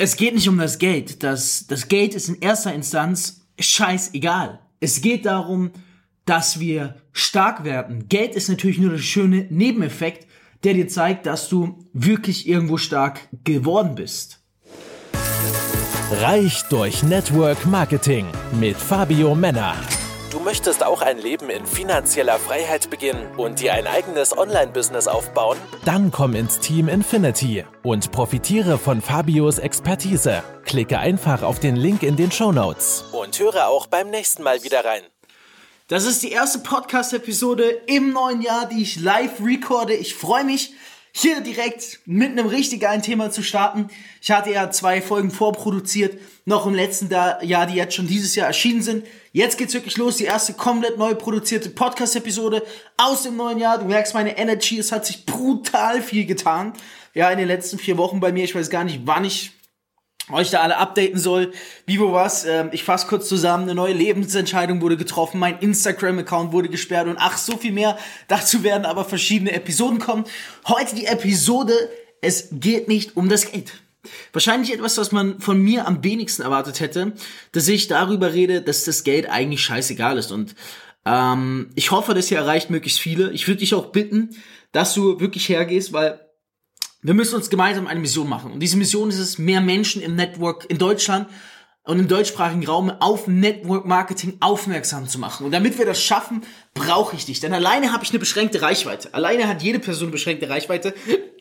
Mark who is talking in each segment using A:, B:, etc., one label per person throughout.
A: es geht nicht um das Geld. Das, das Geld ist in erster Instanz scheißegal. Es geht darum, dass wir stark werden. Geld ist natürlich nur der schöne Nebeneffekt, der dir zeigt, dass du wirklich irgendwo stark geworden bist.
B: Reich durch Network Marketing mit Fabio Männer.
C: Du möchtest auch ein Leben in finanzieller Freiheit beginnen und dir ein eigenes Online-Business aufbauen?
B: Dann komm ins Team Infinity und profitiere von Fabios Expertise. Klicke einfach auf den Link in den Show Notes.
C: Und höre auch beim nächsten Mal wieder rein.
A: Das ist die erste Podcast-Episode im neuen Jahr, die ich live recorde. Ich freue mich, hier direkt mit einem richtig geilen Thema zu starten. Ich hatte ja zwei Folgen vorproduziert, noch im letzten Jahr, die jetzt schon dieses Jahr erschienen sind. Jetzt geht's wirklich los, die erste komplett neu produzierte Podcast-Episode aus dem neuen Jahr. Du merkst meine Energy, es hat sich brutal viel getan. Ja, in den letzten vier Wochen bei mir. Ich weiß gar nicht, wann ich euch da alle updaten soll. Wie wo was? Ähm, ich fasse kurz zusammen. Eine neue Lebensentscheidung wurde getroffen. Mein Instagram-Account wurde gesperrt und ach, so viel mehr. Dazu werden aber verschiedene Episoden kommen. Heute die Episode. Es geht nicht um das Geld. Wahrscheinlich etwas, was man von mir am wenigsten erwartet hätte, dass ich darüber rede, dass das Geld eigentlich scheißegal ist. Und ähm, ich hoffe, dass ihr erreicht möglichst viele. Ich würde dich auch bitten, dass du wirklich hergehst, weil wir müssen uns gemeinsam eine Mission machen. Und diese Mission ist es, mehr Menschen im Network in Deutschland und im deutschsprachigen Raum auf Network Marketing aufmerksam zu machen. Und damit wir das schaffen, brauche ich dich. Denn alleine habe ich eine beschränkte Reichweite. Alleine hat jede Person eine beschränkte Reichweite.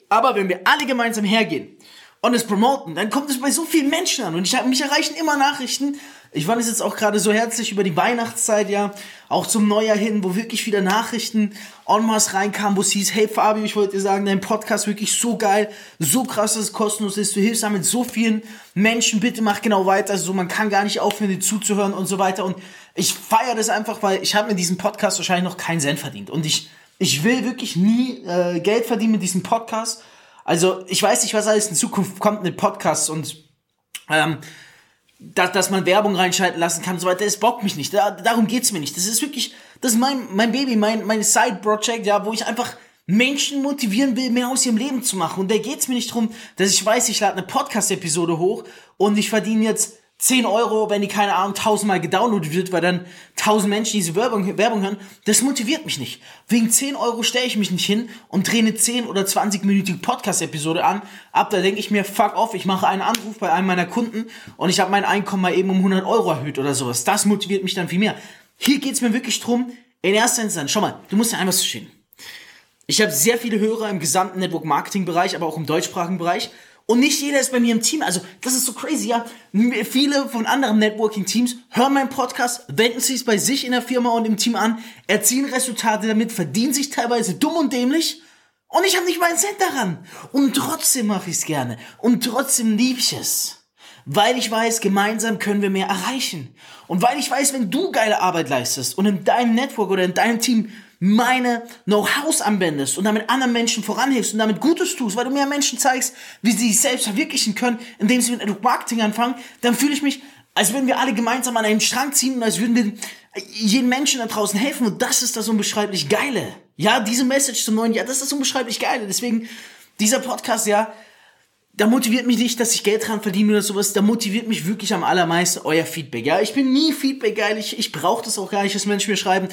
A: Aber wenn wir alle gemeinsam hergehen und es promoten, dann kommt es bei so vielen Menschen an. Und ich, mich erreichen immer Nachrichten, ich fand es jetzt auch gerade so herzlich über die Weihnachtszeit, ja, auch zum Neujahr hin, wo wirklich wieder Nachrichten en masse reinkamen, wo es hieß, hey Fabio, ich wollte dir sagen, dein Podcast wirklich so geil, so krass, dass es kostenlos ist, du hilfst damit so vielen Menschen, bitte mach genau weiter, so man kann gar nicht aufhören, dir zuzuhören und so weiter. Und ich feiere das einfach, weil ich habe mit diesem Podcast wahrscheinlich noch keinen Cent verdient. Und ich, ich will wirklich nie äh, Geld verdienen mit diesem Podcast, also ich weiß nicht, was alles in Zukunft kommt mit Podcasts und ähm, dass, dass man Werbung reinschalten lassen kann und so weiter, das bockt mich nicht. Da, darum geht's mir nicht. Das ist wirklich, das ist mein, mein Baby, mein, mein Side-Project, ja, wo ich einfach Menschen motivieren will, mehr aus ihrem Leben zu machen. Und da geht's mir nicht drum, dass ich weiß, ich lade eine Podcast-Episode hoch und ich verdiene jetzt 10 Euro, wenn die, keine Ahnung, tausendmal gedownloadet wird, weil dann tausend Menschen diese Werbung, Werbung hören, das motiviert mich nicht. Wegen 10 Euro stelle ich mich nicht hin und drehe eine 10 oder 20-minütige Podcast-Episode an. Ab da denke ich mir, fuck off, ich mache einen Anruf bei einem meiner Kunden und ich habe mein Einkommen mal eben um 100 Euro erhöht oder sowas. Das motiviert mich dann viel mehr. Hier geht's mir wirklich drum, in erster Instanz, schau mal, du musst dir einfach verstehen. Ich habe sehr viele Hörer im gesamten Network-Marketing-Bereich, aber auch im deutschsprachigen Bereich. Und nicht jeder ist bei mir im Team. Also, das ist so crazy, ja. Viele von anderen Networking-Teams hören meinen Podcast, wenden sich bei sich in der Firma und im Team an, erzielen Resultate damit, verdienen sich teilweise dumm und dämlich. Und ich habe nicht mal einen Cent daran. Und trotzdem mache ich es gerne. Und trotzdem liebe ich es. Weil ich weiß, gemeinsam können wir mehr erreichen. Und weil ich weiß, wenn du geile Arbeit leistest und in deinem Network oder in deinem Team meine Know-hows anwendest und damit anderen Menschen voranhilfst und damit Gutes tust, weil du mehr Menschen zeigst, wie sie sich selbst verwirklichen können, indem sie mit Marketing anfangen, dann fühle ich mich, als würden wir alle gemeinsam an einen Strang ziehen und als würden wir jedem Menschen da draußen helfen und das ist das unbeschreiblich Geile. Ja, diese Message zum neuen Jahr, das ist das unbeschreiblich Geile. Deswegen, dieser Podcast, ja, da motiviert mich nicht, dass ich Geld dran verdiene oder sowas. Da motiviert mich wirklich am allermeisten euer Feedback. Ja, ich bin nie Feedback geil. Ich, ich brauche das auch gar nicht, dass Menschen mir schreiben.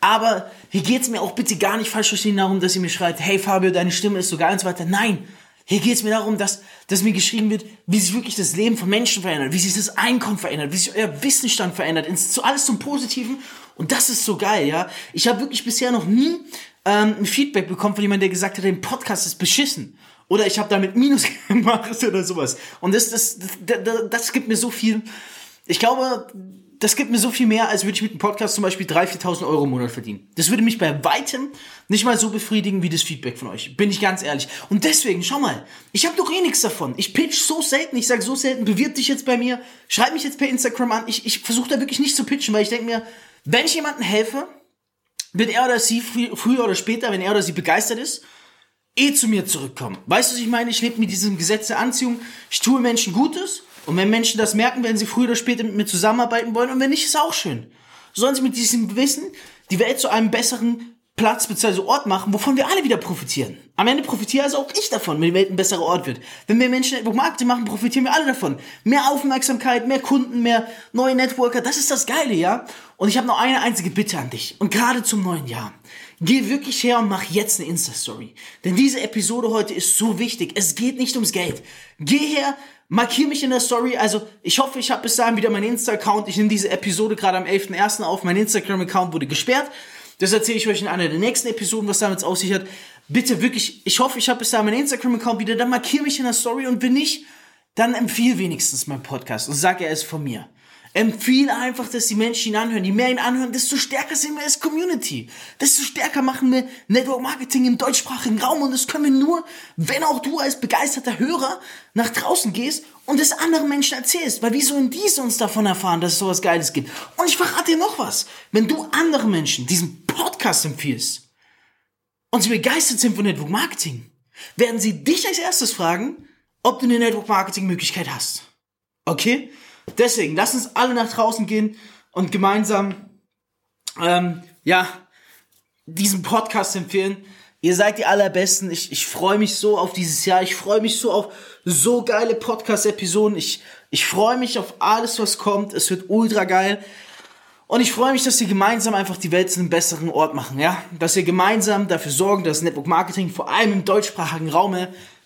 A: Aber hier geht's mir auch bitte gar nicht falsch verstehen darum, dass ihr mir schreibt, hey Fabio, deine Stimme ist so geil und so weiter. Nein, hier geht's mir darum, dass, dass mir geschrieben wird, wie sich wirklich das Leben von Menschen verändert, wie sich das Einkommen verändert, wie sich euer Wissensstand verändert, ins, alles zum Positiven. Und das ist so geil, ja. Ich habe wirklich bisher noch nie ähm, ein Feedback bekommen von jemandem, der gesagt hat, der Podcast ist beschissen. Oder ich habe damit Minus gemacht oder sowas. Und das, das, das, das, gibt mir so viel. Ich glaube, das gibt mir so viel mehr, als würde ich mit einem Podcast zum Beispiel 3.000, 4.000 Euro im Monat verdienen. Das würde mich bei weitem nicht mal so befriedigen wie das Feedback von euch. Bin ich ganz ehrlich. Und deswegen, schau mal, ich habe doch eh nichts davon. Ich pitch so selten, ich sage so selten, bewirb dich jetzt bei mir, schreib mich jetzt per Instagram an. Ich, ich versuche da wirklich nicht zu pitchen, weil ich denke mir, wenn ich jemandem helfe, wird er oder sie früher oder später, wenn er oder sie begeistert ist, eh zu mir zurückkommen. Weißt du, was ich meine? Ich lebe mit diesem Gesetz der Anziehung. Ich tue Menschen Gutes und wenn Menschen das merken, werden sie früher oder später mit mir zusammenarbeiten wollen. Und wenn nicht, ist auch schön. Sollen sie mit diesem Wissen die Welt zu einem besseren Platz bzw. Ort machen, wovon wir alle wieder profitieren. Am Ende profitiere also auch ich davon, wenn die Welt ein besserer Ort wird. Wenn mehr Menschen Network Marketing machen, profitieren wir alle davon. Mehr Aufmerksamkeit, mehr Kunden, mehr neue Networker, das ist das Geile, ja? Und ich habe noch eine einzige Bitte an dich. Und gerade zum neuen Jahr. Geh wirklich her und mach jetzt eine Insta-Story. Denn diese Episode heute ist so wichtig. Es geht nicht ums Geld. Geh her, markier mich in der Story. Also ich hoffe, ich habe bis dahin wieder meinen Insta-Account. Ich nehme diese Episode gerade am 11.01. auf. Mein Instagram-Account wurde gesperrt. Das erzähle ich euch in einer der nächsten Episoden, was damit aus sich hat. Bitte wirklich, ich hoffe, ich habe bis dahin meinen Instagram-Account wieder. Dann markier mich in der Story und wenn nicht, dann empfehle wenigstens meinen Podcast und sag, er ist von mir. Empfehle einfach, dass die Menschen ihn anhören. Je mehr ihn anhören, desto stärker sind wir als Community. Desto stärker machen wir Network Marketing im deutschsprachigen Raum. Und das können wir nur, wenn auch du als begeisterter Hörer nach draußen gehst und es anderen Menschen erzählst. Weil wie sollen die uns davon erfahren, dass es sowas Geiles gibt? Und ich verrate dir noch was. Wenn du anderen Menschen diesen Podcast empfiehlst und sie begeistert sind von Network Marketing, werden sie dich als erstes fragen, ob du eine Network Marketing Möglichkeit hast. Okay? Deswegen, lass uns alle nach draußen gehen und gemeinsam, ähm, ja, diesen Podcast empfehlen. Ihr seid die allerbesten. Ich, ich freue mich so auf dieses Jahr. Ich freue mich so auf so geile Podcast-Episoden. Ich, ich freue mich auf alles, was kommt. Es wird ultra geil. Und ich freue mich, dass wir gemeinsam einfach die Welt zu einem besseren Ort machen, ja? Dass wir gemeinsam dafür sorgen, dass Network Marketing vor allem im deutschsprachigen Raum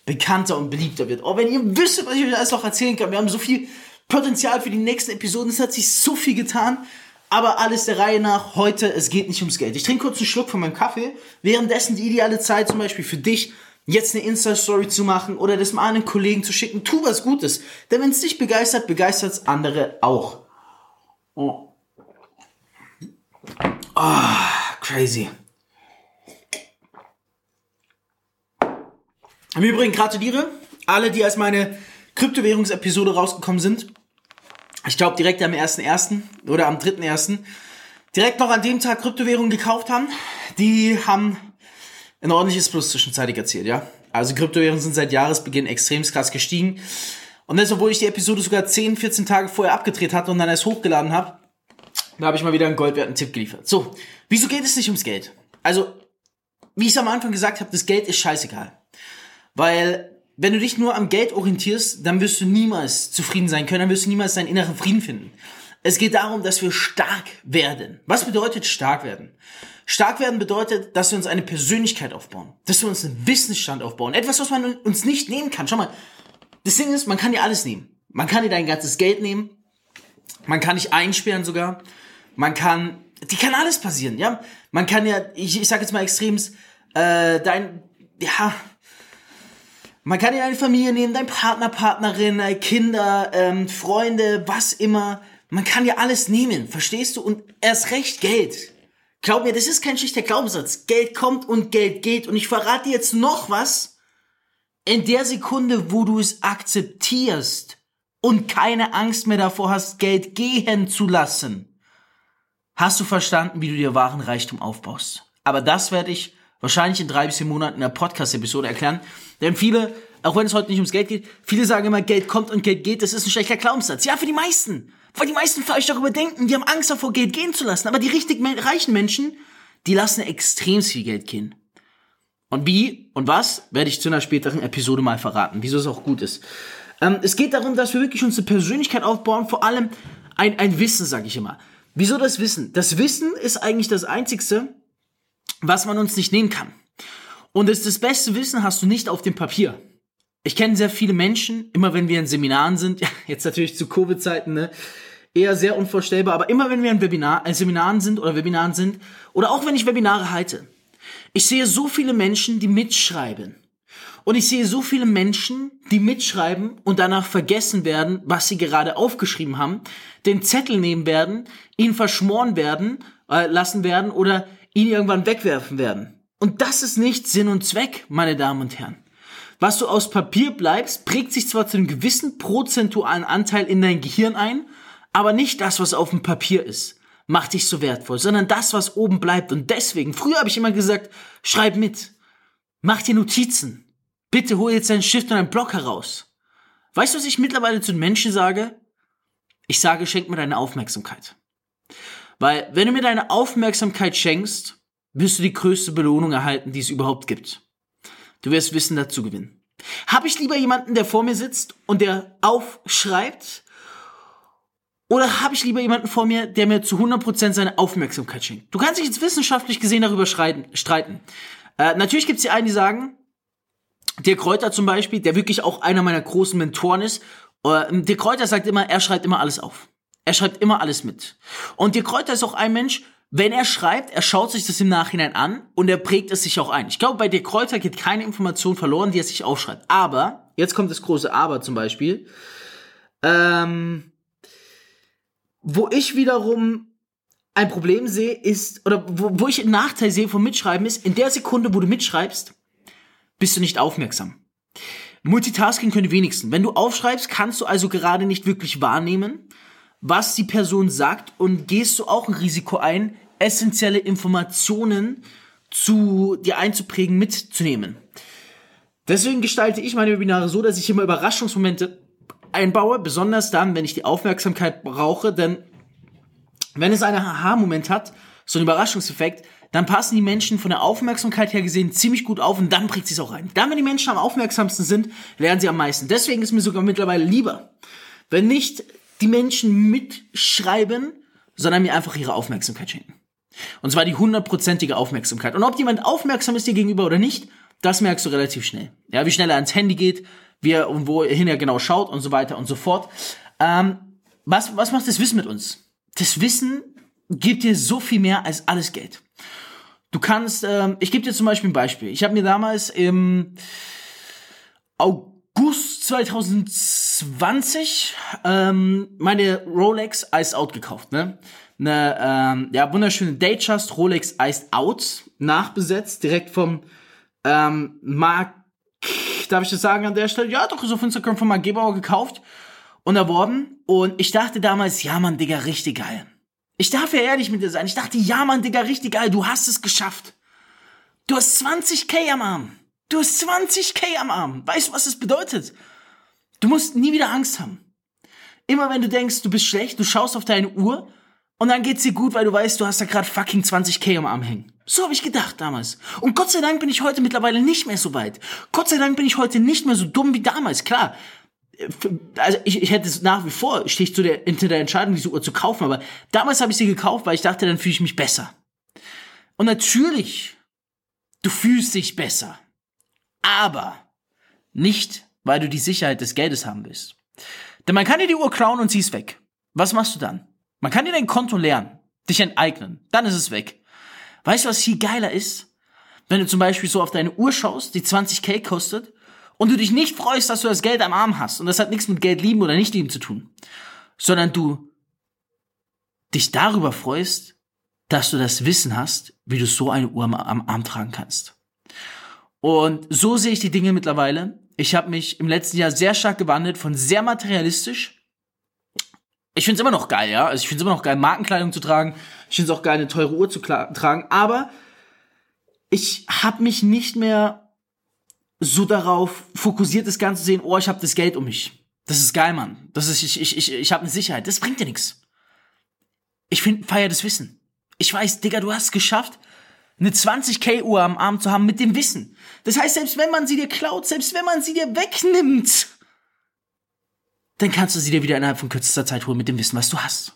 A: bekannter und beliebter wird. Auch wenn ihr wisst, was ich euch alles noch erzählen kann. Wir haben so viel Potenzial für die nächsten Episoden. Es hat sich so viel getan. Aber alles der Reihe nach. Heute, es geht nicht ums Geld. Ich trinke kurz einen Schluck von meinem Kaffee. Währenddessen die ideale Zeit zum Beispiel für dich, jetzt eine Insta-Story zu machen oder das mal einen Kollegen zu schicken. Tu was Gutes. Denn wenn es dich begeistert, begeistert es andere auch. Oh. oh, crazy. Im Übrigen gratuliere alle, die als meine Kryptowährungsepisode rausgekommen sind. Ich glaube direkt am 1.1. oder am 3.1. direkt noch an dem Tag Kryptowährungen gekauft haben. Die haben ein ordentliches Plus zwischenzeitig erzielt, ja. Also Kryptowährungen sind seit Jahresbeginn extrem krass gestiegen. Und das, obwohl ich die Episode sogar 10, 14 Tage vorher abgedreht hatte und dann erst hochgeladen habe, da habe ich mal wieder einen goldwerten Tipp geliefert. So, wieso geht es nicht ums Geld? Also, wie ich es am Anfang gesagt habe, das Geld ist scheißegal. Weil wenn du dich nur am Geld orientierst, dann wirst du niemals zufrieden sein können, dann wirst du niemals deinen inneren Frieden finden. Es geht darum, dass wir stark werden. Was bedeutet stark werden? Stark werden bedeutet, dass wir uns eine Persönlichkeit aufbauen, dass wir uns einen Wissensstand aufbauen. Etwas, was man uns nicht nehmen kann. Schau mal, das Ding ist, man kann dir alles nehmen. Man kann dir dein ganzes Geld nehmen. Man kann dich einsperren sogar. Man kann, die kann alles passieren, ja. Man kann ja, ich, ich sag jetzt mal extrems, äh, dein, ja, man kann dir eine Familie nehmen, dein Partner, Partnerin, äh, Kinder, ähm, Freunde, was immer. Man kann dir alles nehmen, verstehst du? Und erst recht Geld. Glaub mir, das ist kein schlichter Glaubenssatz. Geld kommt und Geld geht. Und ich verrate dir jetzt noch was. In der Sekunde, wo du es akzeptierst und keine Angst mehr davor hast, Geld gehen zu lassen, hast du verstanden, wie du dir wahren Reichtum aufbaust. Aber das werde ich wahrscheinlich in drei bis vier Monaten in der Podcast-Episode erklären. Denn viele, auch wenn es heute nicht ums Geld geht, viele sagen immer, Geld kommt und Geld geht, das ist ein schlechter Glaubenssatz. Ja, für die meisten. Weil die meisten falsch darüber denken, die haben Angst davor, Geld gehen zu lassen. Aber die richtig reichen Menschen, die lassen extrem viel Geld gehen. Und wie und was, werde ich zu einer späteren Episode mal verraten, wieso es auch gut ist. Ähm, es geht darum, dass wir wirklich unsere Persönlichkeit aufbauen, vor allem ein, ein Wissen, sage ich immer. Wieso das Wissen? Das Wissen ist eigentlich das Einzigste, was man uns nicht nehmen kann. Und das, das beste Wissen hast du nicht auf dem Papier. Ich kenne sehr viele Menschen, immer wenn wir in Seminaren sind, jetzt natürlich zu Covid-Zeiten, ne, eher sehr unvorstellbar, aber immer wenn wir in Webinar, in Seminaren sind oder Webinaren sind, oder auch wenn ich Webinare halte, ich sehe so viele Menschen, die mitschreiben. Und ich sehe so viele Menschen, die mitschreiben und danach vergessen werden, was sie gerade aufgeschrieben haben, den Zettel nehmen werden, ihn verschmoren werden, äh, lassen werden oder ihn irgendwann wegwerfen werden. Und das ist nicht Sinn und Zweck, meine Damen und Herren. Was du aus Papier bleibst, prägt sich zwar zu einem gewissen prozentualen Anteil in dein Gehirn ein, aber nicht das, was auf dem Papier ist, macht dich so wertvoll, sondern das, was oben bleibt. Und deswegen, früher habe ich immer gesagt, schreib mit, mach dir Notizen, bitte hol jetzt deinen Stift und einen Block heraus. Weißt du, was ich mittlerweile zu den Menschen sage? Ich sage, schenk mir deine Aufmerksamkeit. Weil wenn du mir deine Aufmerksamkeit schenkst, wirst du die größte Belohnung erhalten, die es überhaupt gibt. Du wirst Wissen dazu gewinnen. Habe ich lieber jemanden, der vor mir sitzt und der aufschreibt? Oder habe ich lieber jemanden vor mir, der mir zu 100% seine Aufmerksamkeit schenkt? Du kannst dich jetzt wissenschaftlich gesehen darüber streiten. Äh, natürlich gibt es die einen, die sagen, der Kräuter zum Beispiel, der wirklich auch einer meiner großen Mentoren ist, äh, der Kräuter sagt immer, er schreibt immer alles auf. Er schreibt immer alles mit. Und der Kräuter ist auch ein Mensch, wenn er schreibt, er schaut sich das im Nachhinein an und er prägt es sich auch ein. Ich glaube, bei der Kräuter geht keine Information verloren, die er sich aufschreibt. Aber, jetzt kommt das große Aber zum Beispiel, ähm, wo ich wiederum ein Problem sehe, ist, oder wo, wo ich einen Nachteil sehe vom Mitschreiben ist, in der Sekunde, wo du mitschreibst, bist du nicht aufmerksam. Multitasking können die wenigsten. Wenn du aufschreibst, kannst du also gerade nicht wirklich wahrnehmen, was die Person sagt und gehst du auch ein Risiko ein, essentielle Informationen zu dir einzuprägen, mitzunehmen. Deswegen gestalte ich meine Webinare so, dass ich immer Überraschungsmomente einbaue, besonders dann, wenn ich die Aufmerksamkeit brauche, denn wenn es einen Aha-Moment hat, so ein Überraschungseffekt, dann passen die Menschen von der Aufmerksamkeit her gesehen ziemlich gut auf und dann prägt sie es auch rein. Dann, wenn die Menschen am aufmerksamsten sind, lernen sie am meisten. Deswegen ist mir sogar mittlerweile lieber, wenn nicht die Menschen mitschreiben, sondern mir einfach ihre Aufmerksamkeit schenken. Und zwar die hundertprozentige Aufmerksamkeit. Und ob jemand aufmerksam ist dir gegenüber oder nicht, das merkst du relativ schnell. Ja, wie schnell er ans Handy geht, wie er und wohin er genau schaut und so weiter und so fort. Ähm, was, was macht das Wissen mit uns? Das Wissen gibt dir so viel mehr als alles Geld. Du kannst, ähm, ich gebe dir zum Beispiel ein Beispiel. Ich habe mir damals im August 2020 ähm, meine Rolex Iced Out gekauft, ne? Eine ähm, ja, wunderschöne Datejust Rolex Iced Out, nachbesetzt, direkt vom ähm, Mark, darf ich das sagen an der Stelle? Ja, doch, so auf Instagram von Mark Gebauer gekauft und erworben. Und ich dachte damals, ja man, Digga, richtig geil. Ich darf ja ehrlich mit dir sein. Ich dachte, ja man, Digga, richtig geil, du hast es geschafft. Du hast 20k am Arm. Du hast 20k am Arm. Weißt du, was das bedeutet? Du musst nie wieder Angst haben. Immer wenn du denkst, du bist schlecht, du schaust auf deine Uhr und dann geht's dir gut, weil du weißt, du hast da gerade fucking 20k am Arm hängen. So habe ich gedacht damals. Und Gott sei Dank bin ich heute mittlerweile nicht mehr so weit. Gott sei Dank bin ich heute nicht mehr so dumm wie damals. Klar, also ich, ich hätte es nach wie vor, stehe ich zu der, hinter der Entscheidung, diese Uhr zu kaufen, aber damals habe ich sie gekauft, weil ich dachte, dann fühle ich mich besser. Und natürlich, du fühlst dich besser. Aber nicht, weil du die Sicherheit des Geldes haben willst. Denn man kann dir die Uhr klauen und sie ist weg. Was machst du dann? Man kann dir dein Konto leeren, dich enteignen, dann ist es weg. Weißt du, was viel geiler ist? Wenn du zum Beispiel so auf deine Uhr schaust, die 20k kostet, und du dich nicht freust, dass du das Geld am Arm hast. Und das hat nichts mit Geld lieben oder nicht lieben zu tun. Sondern du dich darüber freust, dass du das Wissen hast, wie du so eine Uhr am, am Arm tragen kannst. Und so sehe ich die Dinge mittlerweile. Ich habe mich im letzten Jahr sehr stark gewandelt von sehr materialistisch. Ich finde es immer noch geil, ja. Also ich finde es immer noch geil, Markenkleidung zu tragen. Ich finde es auch geil, eine teure Uhr zu tragen. Aber ich habe mich nicht mehr so darauf fokussiert, das Ganze zu sehen, oh, ich habe das Geld um mich. Das ist geil, Mann. Das ist, ich, ich, ich, ich habe eine Sicherheit. Das bringt dir nichts. Ich finde, feier das Wissen. Ich weiß, Digga, du hast es geschafft, eine 20k Uhr am Arm zu haben mit dem Wissen. Das heißt, selbst wenn man sie dir klaut, selbst wenn man sie dir wegnimmt, dann kannst du sie dir wieder innerhalb von kürzester Zeit holen mit dem Wissen, was du hast.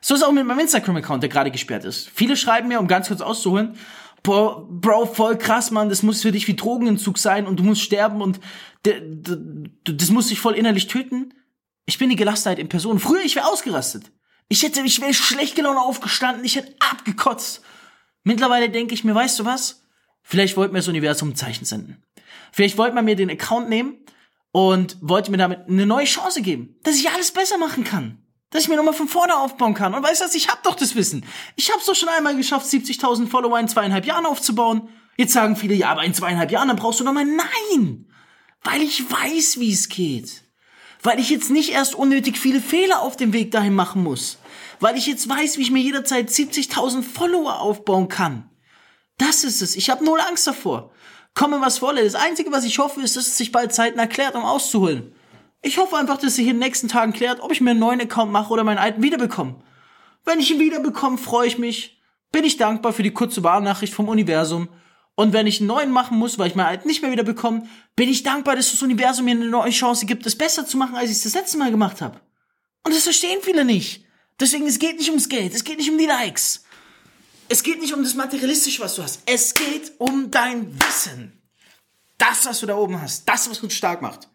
A: So ist auch mit meinem Instagram-Account, der gerade gesperrt ist. Viele schreiben mir, um ganz kurz auszuholen, Bro, Bro, voll krass, Mann, das muss für dich wie Drogenentzug sein und du musst sterben und das muss dich voll innerlich töten. Ich bin die Gelassenheit in Person. Früher, ich wäre ausgerastet. Ich hätte, ich wäre schlecht gelaunt aufgestanden, ich hätte abgekotzt. Mittlerweile denke ich mir, weißt du was? Vielleicht wollte mir das Universum ein Zeichen senden. Vielleicht wollte man mir den Account nehmen und wollte mir damit eine neue Chance geben, dass ich alles besser machen kann dass ich mir nochmal von vorne aufbauen kann. Und weißt du was, ich hab doch das Wissen. Ich hab's doch schon einmal geschafft, 70.000 Follower in zweieinhalb Jahren aufzubauen. Jetzt sagen viele, ja, aber in zweieinhalb Jahren, dann brauchst du nochmal. Nein! Weil ich weiß, wie es geht. Weil ich jetzt nicht erst unnötig viele Fehler auf dem Weg dahin machen muss. Weil ich jetzt weiß, wie ich mir jederzeit 70.000 Follower aufbauen kann. Das ist es. Ich habe null Angst davor. Komme was wolle. Das Einzige, was ich hoffe, ist, dass es sich bald Zeiten erklärt, um auszuholen. Ich hoffe einfach, dass sich in den nächsten Tagen klärt, ob ich mir einen neuen Account mache oder meinen alten wiederbekomme. Wenn ich ihn wiederbekomme, freue ich mich. bin ich dankbar für die kurze Warnnachricht vom Universum. Und wenn ich einen neuen machen muss, weil ich meinen alten nicht mehr wieder bekomme, bin ich dankbar, dass das Universum mir eine neue Chance gibt, es besser zu machen, als ich es das letzte Mal gemacht habe. Und das verstehen viele nicht. Deswegen, es geht nicht ums Geld, es geht nicht um die Likes. Es geht nicht um das Materialistische, was du hast. Es geht um dein Wissen. Das, was du da oben hast, das, was uns stark macht.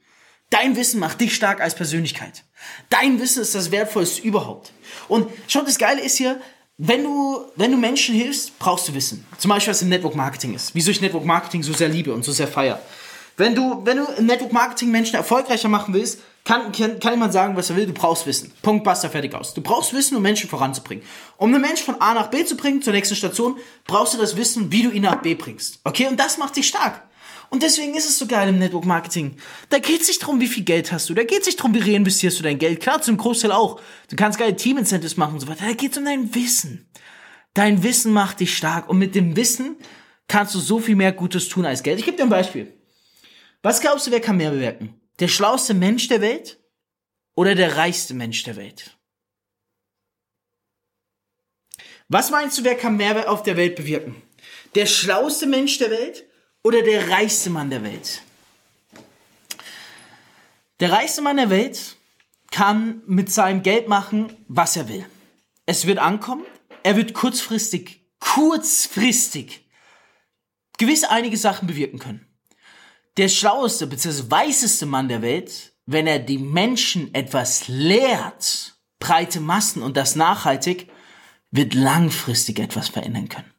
A: Dein Wissen macht dich stark als Persönlichkeit. Dein Wissen ist das Wertvollste überhaupt. Und schon das Geile ist hier, wenn du, wenn du Menschen hilfst, brauchst du Wissen. Zum Beispiel, was im Network Marketing ist. Wieso ich Network Marketing so sehr liebe und so sehr feier. Wenn du, wenn du im Network Marketing Menschen erfolgreicher machen willst, kann, kann, kann jemand sagen, was er will, du brauchst Wissen. Punkt, basta, fertig aus. Du brauchst Wissen, um Menschen voranzubringen. Um einen Menschen von A nach B zu bringen, zur nächsten Station, brauchst du das Wissen, wie du ihn nach B bringst. Okay? Und das macht dich stark. Und deswegen ist es so geil im Network Marketing. Da geht es nicht darum, wie viel Geld hast du. Da geht es nicht darum, wie reinvestierst du dein Geld. Klar, zum Großteil auch. Du kannst geile Team-Incentives machen und so weiter. Da geht es um dein Wissen. Dein Wissen macht dich stark. Und mit dem Wissen kannst du so viel mehr Gutes tun als Geld. Ich gebe dir ein Beispiel. Was glaubst du, wer kann mehr bewirken? Der schlauste Mensch der Welt oder der reichste Mensch der Welt? Was meinst du, wer kann mehr auf der Welt bewirken? Der schlauste Mensch der Welt oder der reichste Mann der Welt? Der reichste Mann der Welt kann mit seinem Geld machen, was er will. Es wird ankommen, er wird kurzfristig, kurzfristig gewiss einige Sachen bewirken können. Der schlaueste bzw. weißeste Mann der Welt, wenn er die Menschen etwas lehrt, breite Massen und das nachhaltig, wird langfristig etwas verändern können.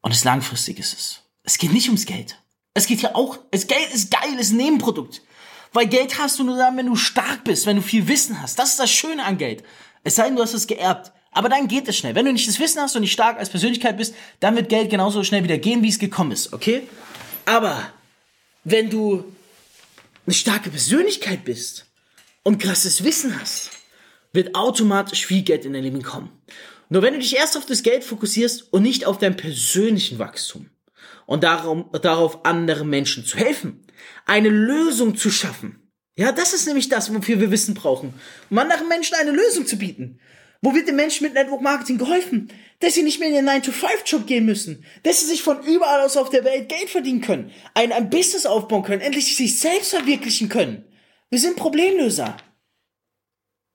A: Und das langfristig ist es. Es geht nicht ums Geld. Es geht ja auch, das Geld ist geil, ist ein Nebenprodukt. Weil Geld hast du nur dann, wenn du stark bist, wenn du viel Wissen hast. Das ist das Schöne an Geld. Es sei denn, du hast es geerbt. Aber dann geht es schnell. Wenn du nicht das Wissen hast und nicht stark als Persönlichkeit bist, dann wird Geld genauso schnell wieder gehen, wie es gekommen ist, okay? Aber wenn du eine starke Persönlichkeit bist und krasses Wissen hast, wird automatisch viel Geld in dein Leben kommen. Nur wenn du dich erst auf das Geld fokussierst und nicht auf dein persönlichen Wachstum, und darum, darauf anderen Menschen zu helfen, eine Lösung zu schaffen. Ja, das ist nämlich das, wofür wir Wissen brauchen, um anderen Menschen eine Lösung zu bieten. Wo wird den Menschen mit Network Marketing geholfen? Dass sie nicht mehr in den 9-to-5-Job gehen müssen. Dass sie sich von überall aus auf der Welt Geld verdienen können. Ein, ein Business aufbauen können. Endlich sich selbst verwirklichen können. Wir sind Problemlöser.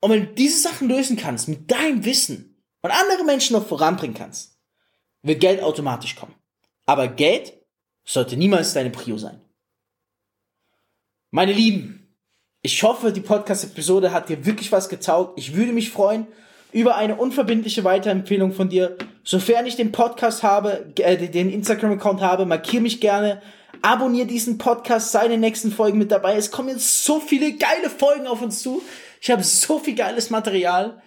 A: Und wenn du diese Sachen lösen kannst mit deinem Wissen und andere Menschen noch voranbringen kannst, wird Geld automatisch kommen. Aber Geld sollte niemals deine Prio sein. Meine Lieben, ich hoffe, die Podcast-Episode hat dir wirklich was getaugt. Ich würde mich freuen über eine unverbindliche Weiterempfehlung von dir. Sofern ich den Podcast habe, äh, den Instagram-Account habe, markiere mich gerne. Abonniere diesen Podcast, sei in den nächsten Folgen mit dabei. Es kommen jetzt so viele geile Folgen auf uns zu. Ich habe so viel geiles Material.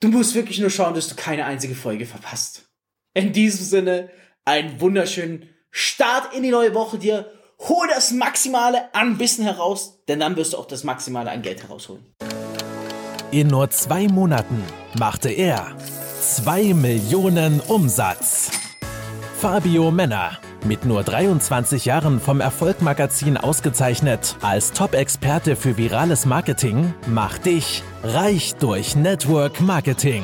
A: Du musst wirklich nur schauen, dass du keine einzige Folge verpasst. In diesem Sinne, einen wunderschönen Start in die neue Woche dir. Hol das Maximale an Wissen heraus, denn dann wirst du auch das Maximale an Geld herausholen.
B: In nur zwei Monaten machte er 2 Millionen Umsatz. Fabio Männer, mit nur 23 Jahren vom Erfolgmagazin ausgezeichnet als Top-Experte für virales Marketing, macht dich reich durch Network Marketing.